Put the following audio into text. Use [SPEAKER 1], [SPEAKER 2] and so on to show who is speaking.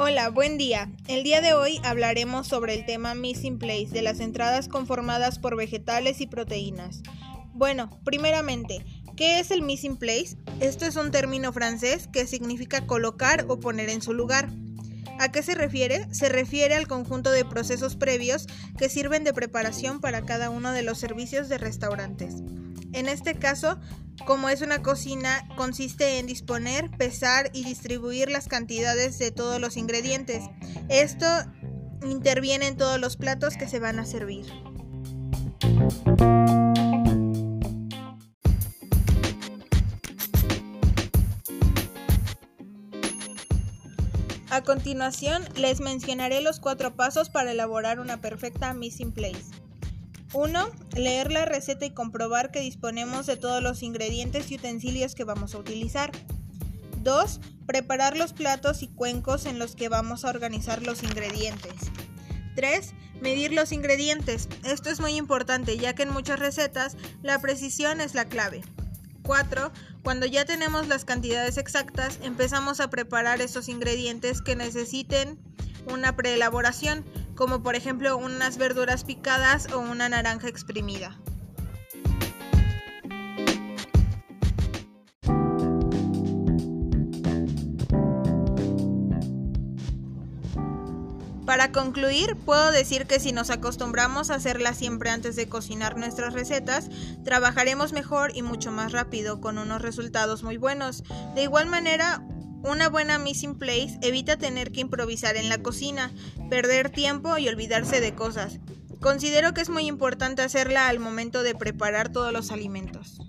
[SPEAKER 1] Hola, buen día. El día de hoy hablaremos sobre el tema Missing Place de las entradas conformadas por vegetales y proteínas. Bueno, primeramente, ¿qué es el Missing Place? Esto es un término francés que significa colocar o poner en su lugar. ¿A qué se refiere? Se refiere al conjunto de procesos previos que sirven de preparación para cada uno de los servicios de restaurantes. En este caso, como es una cocina, consiste en disponer, pesar y distribuir las cantidades de todos los ingredientes. Esto interviene en todos los platos que se van a servir. A continuación, les mencionaré los cuatro pasos para elaborar una perfecta missing place. 1. Leer la receta y comprobar que disponemos de todos los ingredientes y utensilios que vamos a utilizar. 2. Preparar los platos y cuencos en los que vamos a organizar los ingredientes. 3. Medir los ingredientes. Esto es muy importante ya que en muchas recetas la precisión es la clave. 4. Cuando ya tenemos las cantidades exactas, empezamos a preparar esos ingredientes que necesiten una preelaboración como por ejemplo unas verduras picadas o una naranja exprimida. Para concluir, puedo decir que si nos acostumbramos a hacerla siempre antes de cocinar nuestras recetas, trabajaremos mejor y mucho más rápido, con unos resultados muy buenos. De igual manera, una buena missing place evita tener que improvisar en la cocina, perder tiempo y olvidarse de cosas. Considero que es muy importante hacerla al momento de preparar todos los alimentos.